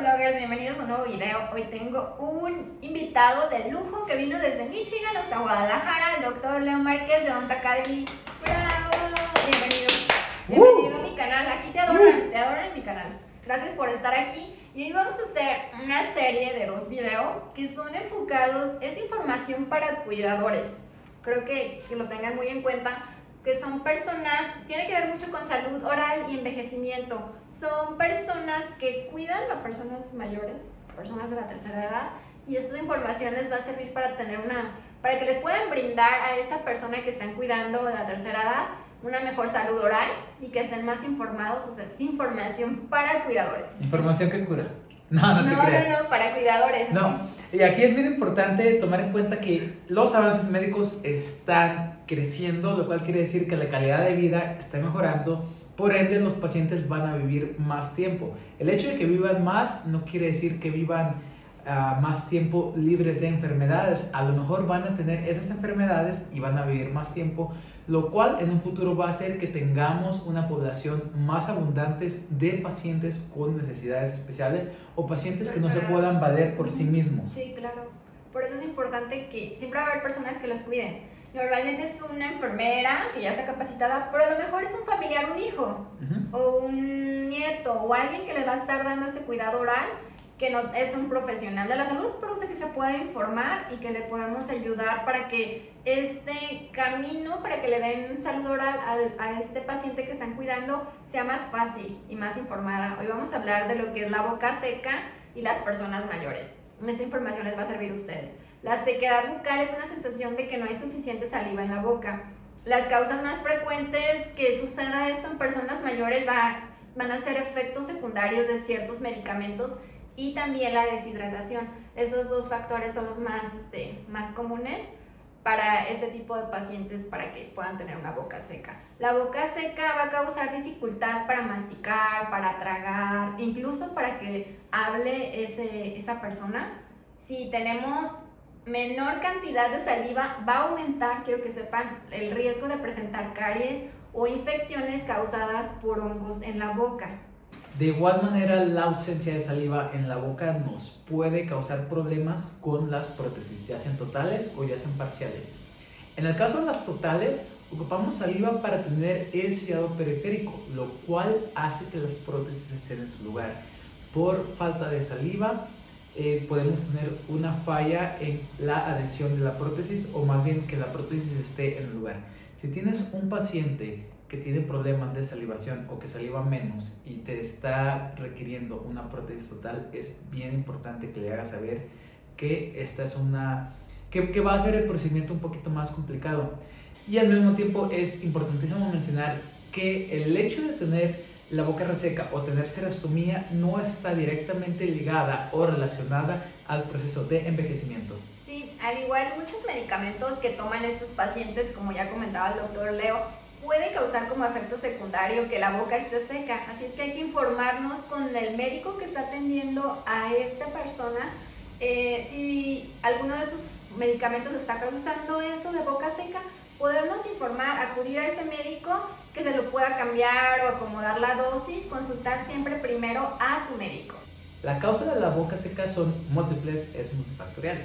bloggers, bienvenidos a un nuevo video. Hoy tengo un invitado de lujo que vino desde Michigan hasta Guadalajara, el doctor Leo Márquez de Onta Academy. ¡Bravo! Bienvenido. Bienvenido a mi canal. Aquí te adoran, te adoran en mi canal. Gracias por estar aquí. Y hoy vamos a hacer una serie de dos videos que son enfocados, es información para cuidadores. Creo que, que lo tengan muy en cuenta que son personas, tiene que ver mucho con salud oral y envejecimiento. Son personas que cuidan a personas mayores, personas de la tercera edad, y esta información les va a servir para tener una, para que les puedan brindar a esa persona que están cuidando de la tercera edad una mejor salud oral y que estén más informados, o sea, es información para cuidadores. Información que cura. No, no, te creas. No, no, para cuidadores. No, y aquí es bien importante tomar en cuenta que los avances médicos están creciendo, lo cual quiere decir que la calidad de vida está mejorando, por ende los pacientes van a vivir más tiempo. El hecho de que vivan más no quiere decir que vivan uh, más tiempo libres de enfermedades, a lo mejor van a tener esas enfermedades y van a vivir más tiempo, lo cual en un futuro va a hacer que tengamos una población más abundante de pacientes con necesidades especiales o pacientes que no se puedan valer por sí mismos. Sí, claro. Por eso es importante que siempre va a haber personas que los cuiden. Normalmente es una enfermera que ya está capacitada, pero a lo mejor es un familiar, un hijo, o un nieto, o alguien que le va a estar dando este cuidado oral que no es un profesional de la salud, pero que se pueda informar y que le podamos ayudar para que este camino, para que le den salud oral al, a este paciente que están cuidando, sea más fácil y más informada. Hoy vamos a hablar de lo que es la boca seca y las personas mayores. Esta información les va a servir a ustedes. La sequedad bucal es una sensación de que no hay suficiente saliva en la boca. Las causas más frecuentes que suceda esto en personas mayores va, van a ser efectos secundarios de ciertos medicamentos y también la deshidratación. Esos dos factores son los más, este, más comunes para este tipo de pacientes para que puedan tener una boca seca. La boca seca va a causar dificultad para masticar, para tragar, incluso para que hable ese, esa persona. Si tenemos menor cantidad de saliva, va a aumentar, quiero que sepan, el riesgo de presentar caries o infecciones causadas por hongos en la boca. De igual manera, la ausencia de saliva en la boca nos puede causar problemas con las prótesis, ya sean totales o ya sean parciales. En el caso de las totales, ocupamos saliva para tener el sellado periférico, lo cual hace que las prótesis estén en su lugar. Por falta de saliva, eh, podemos tener una falla en la adhesión de la prótesis o más bien que la prótesis esté en el lugar. Si tienes un paciente que tiene problemas de salivación o que saliva menos y te está requiriendo una prótesis total, es bien importante que le hagas saber que esta es una que, va a ser el procedimiento un poquito más complicado. Y al mismo tiempo es importantísimo mencionar que el hecho de tener la boca reseca o tener serostomía no está directamente ligada o relacionada al proceso de envejecimiento. Sí, al igual muchos medicamentos que toman estos pacientes, como ya comentaba el doctor Leo, puede causar como efecto secundario que la boca esté seca. Así es que hay que informarnos con el médico que está atendiendo a esta persona eh, si alguno de estos medicamentos está causando eso de boca seca. Podemos informar, acudir a ese médico que se lo pueda cambiar o acomodar la dosis, consultar siempre primero a su médico. La causa de la boca seca son múltiples, es multifactorial.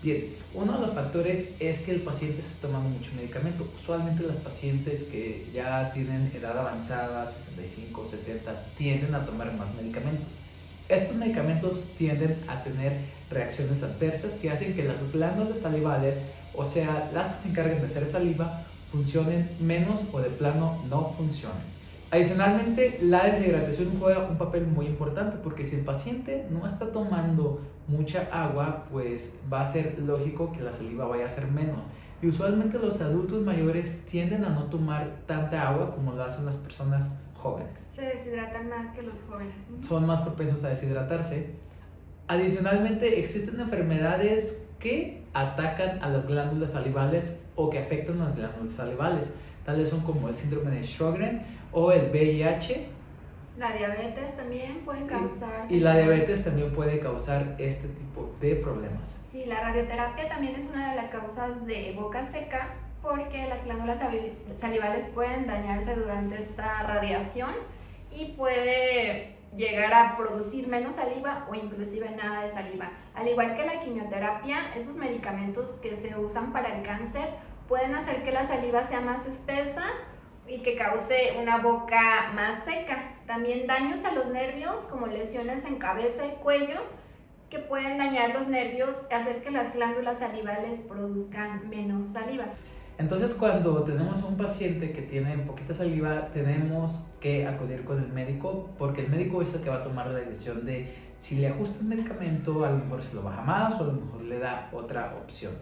Bien, uno de los factores es que el paciente está tomando mucho medicamento. Usualmente las pacientes que ya tienen edad avanzada, 65, 70, tienden a tomar más medicamentos. Estos medicamentos tienden a tener reacciones adversas que hacen que las glándulas salivales, o sea, las que se encargan de hacer saliva, funcionen menos o de plano no funcionen. Adicionalmente, la deshidratación juega un papel muy importante porque si el paciente no está tomando mucha agua, pues va a ser lógico que la saliva vaya a ser menos. Y usualmente los adultos mayores tienden a no tomar tanta agua como lo hacen las personas jóvenes. Se deshidratan más que los jóvenes. Son más propensos a deshidratarse. Adicionalmente, existen enfermedades que atacan a las glándulas salivales o que afectan a las glándulas salivales. Tales son como el síndrome de Sjögren o el VIH. La diabetes también puede causar. Y, la diabetes también puede causar este tipo de problemas. Sí, la radioterapia también es una de las causas de boca seca porque las glándulas salivales pueden dañarse durante esta radiación y puede llegar a producir menos saliva o inclusive nada de saliva. Al igual que la quimioterapia, esos medicamentos que se usan para el cáncer pueden hacer que la saliva sea más espesa y que cause una boca más seca. También daños a los nervios como lesiones en cabeza y cuello que pueden dañar los nervios y hacer que las glándulas salivales produzcan menos saliva. Entonces cuando tenemos un paciente que tiene poquita saliva, tenemos que acudir con el médico porque el médico es el que va a tomar la decisión de si le ajusta el medicamento, a lo mejor se lo baja más o a lo mejor le da otra opción.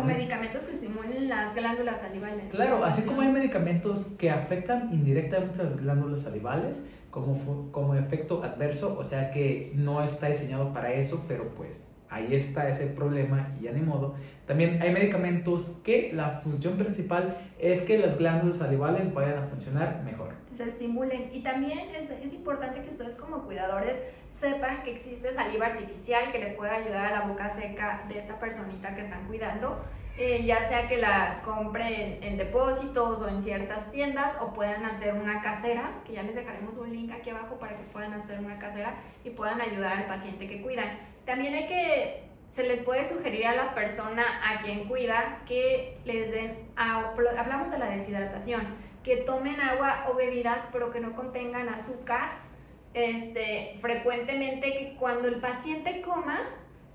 O medicamentos que estimulen las glándulas salivales. Claro, así como hay medicamentos que afectan indirectamente las glándulas salivales como, como efecto adverso, o sea que no está diseñado para eso, pero pues ahí está ese problema y ya ni modo. También hay medicamentos que la función principal es que las glándulas salivales vayan a funcionar mejor. Se estimulen. Y también es, es importante que ustedes como cuidadores sepan que existe saliva artificial que le puede ayudar a la boca seca de esta personita que están cuidando. Eh, ya sea que la compren en, depósitos o en ciertas tiendas o puedan hacer una casera, que ya les dejaremos un link aquí abajo para que puedan hacer una casera y puedan ayudar al paciente que cuidan. También hay que, se les puede sugerir a la persona a quien cuida que les den hablamos de la deshidratación, que tomen agua o bebidas pero que no contengan azúcar este, frecuentemente que cuando el paciente coma,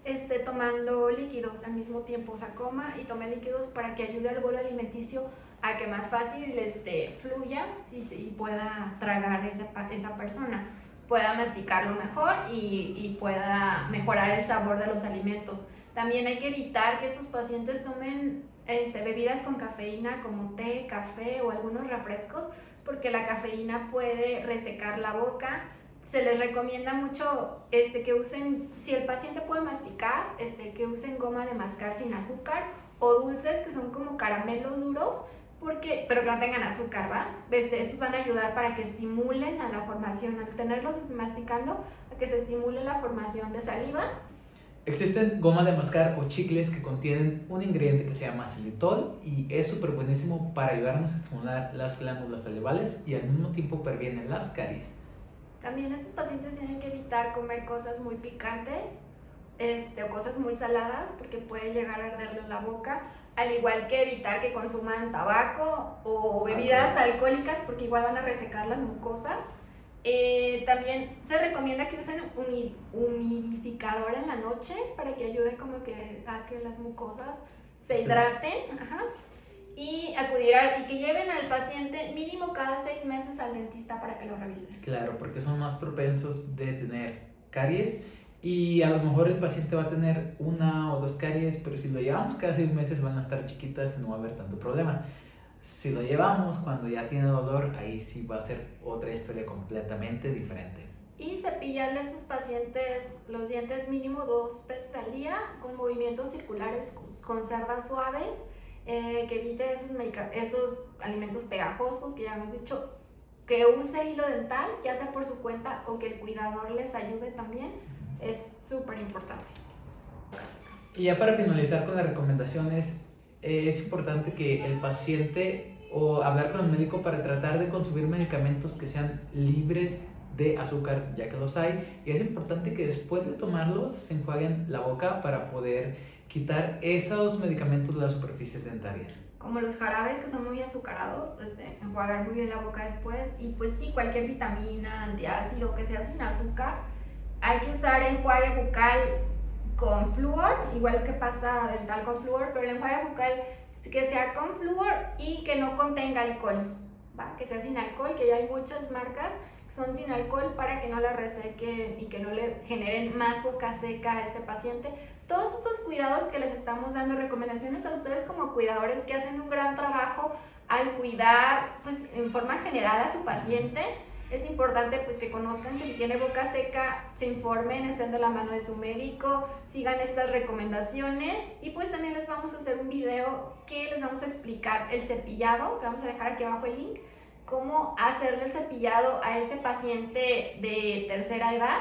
esté tomando líquidos al mismo tiempo, o sea, coma y tome líquidos para que ayude al bolo alimenticio a que más fácil este, fluya y, y pueda tragar esa, esa persona, pueda masticarlo mejor y, y pueda mejorar el sabor de los alimentos. También hay que evitar que estos pacientes tomen este, bebidas con cafeína como té, café o algunos refrescos, porque la cafeína puede resecar la boca, se les recomienda mucho este, que usen, si el paciente puede masticar, este, que usen goma de mascar sin azúcar o dulces que son como caramelos duros, porque, pero que no tengan azúcar, ¿va? Este, estos van a ayudar para que estimulen a la formación, al tenerlos masticando, a que se estimule la formación de saliva. Existen gomas de mascar o chicles que contienen un ingrediente que se llama xilitol y es súper buenísimo para ayudarnos a estimular las glándulas salivales y al mismo tiempo previene las caries. También estos pacientes tienen que evitar comer cosas muy picantes este, o cosas muy saladas porque puede llegar a arderles la boca, al igual que evitar que consuman tabaco o bebidas alcohólicas porque igual van a resecar las mucosas. Eh, también se recomienda que usen un humidificador en la noche para que ayude como que a que las mucosas se hidraten. Ajá y acudir a, y que lleven al paciente mínimo cada seis meses al dentista para que lo revisen. Claro, porque son más propensos de tener caries y a lo mejor el paciente va a tener una o dos caries, pero si lo llevamos cada seis meses van a estar chiquitas y no va a haber tanto problema. Si lo llevamos cuando ya tiene dolor, ahí sí va a ser otra historia completamente diferente. Y cepillarle a estos pacientes los dientes mínimo dos veces al día con movimientos circulares con cerdas suaves eh, que evite esos, esos alimentos pegajosos que ya hemos dicho, que use hilo dental, ya sea por su cuenta o que el cuidador les ayude también, es súper importante. Y ya para finalizar con las recomendaciones, es importante que el paciente o hablar con el médico para tratar de consumir medicamentos que sean libres de azúcar, ya que los hay. Y es importante que después de tomarlos se enjuaguen la boca para poder quitar esos medicamentos de las superficies dentarias. Como los jarabes que son muy azucarados, este, enjuagar muy bien la boca después. Y pues sí, cualquier vitamina, antiácido que sea sin azúcar. Hay que usar enjuague bucal con flúor, igual que pasta dental con flúor, pero el enjuague bucal que sea con flúor y que no contenga alcohol, ¿va? que sea sin alcohol, que ya hay muchas marcas que son sin alcohol para que no la resequen y que no le generen más boca seca a este paciente, todos estos cuidados que les estamos dando, recomendaciones a ustedes como cuidadores que hacen un gran trabajo al cuidar, pues en forma general a su paciente, es importante pues que conozcan que si tiene boca seca, se informen, estén de la mano de su médico, sigan estas recomendaciones y pues también les vamos a hacer un video que les vamos a explicar el cepillado, que vamos a dejar aquí abajo el link, cómo hacerle el cepillado a ese paciente de tercera edad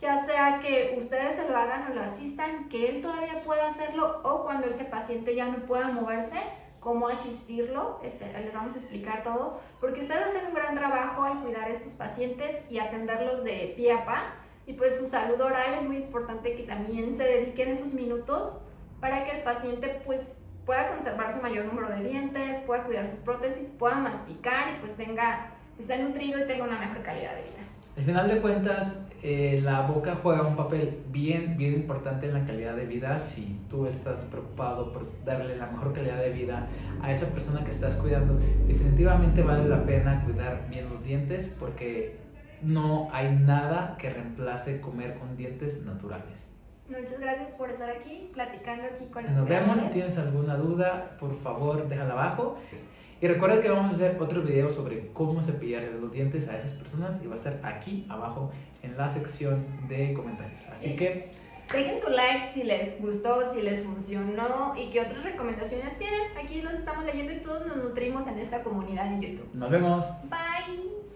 ya sea que ustedes se lo hagan o lo asistan, que él todavía pueda hacerlo o cuando ese paciente ya no pueda moverse, cómo asistirlo, este, les vamos a explicar todo, porque ustedes hacen un gran trabajo al cuidar a estos pacientes y atenderlos de pie a pa, y pues su salud oral es muy importante que también se dediquen esos minutos para que el paciente pues pueda conservar su mayor número de dientes, pueda cuidar sus prótesis, pueda masticar y pues tenga, esté nutrido y tenga una mejor calidad de vida. Al final de cuentas, eh, la boca juega un papel bien, bien importante en la calidad de vida. Si tú estás preocupado por darle la mejor calidad de vida a esa persona que estás cuidando, definitivamente vale la pena cuidar bien los dientes porque no hay nada que reemplace comer con dientes naturales. Muchas gracias por estar aquí, platicando aquí con Nos vemos. Si tienes alguna duda, por favor, déjala abajo. Y recuerda que vamos a hacer otro video sobre cómo cepillar los dientes a esas personas y va a estar aquí abajo en la sección de comentarios. Así que... Dejen su like si les gustó, si les funcionó y qué otras recomendaciones tienen. Aquí los estamos leyendo y todos nos nutrimos en esta comunidad en YouTube. Nos vemos. Bye.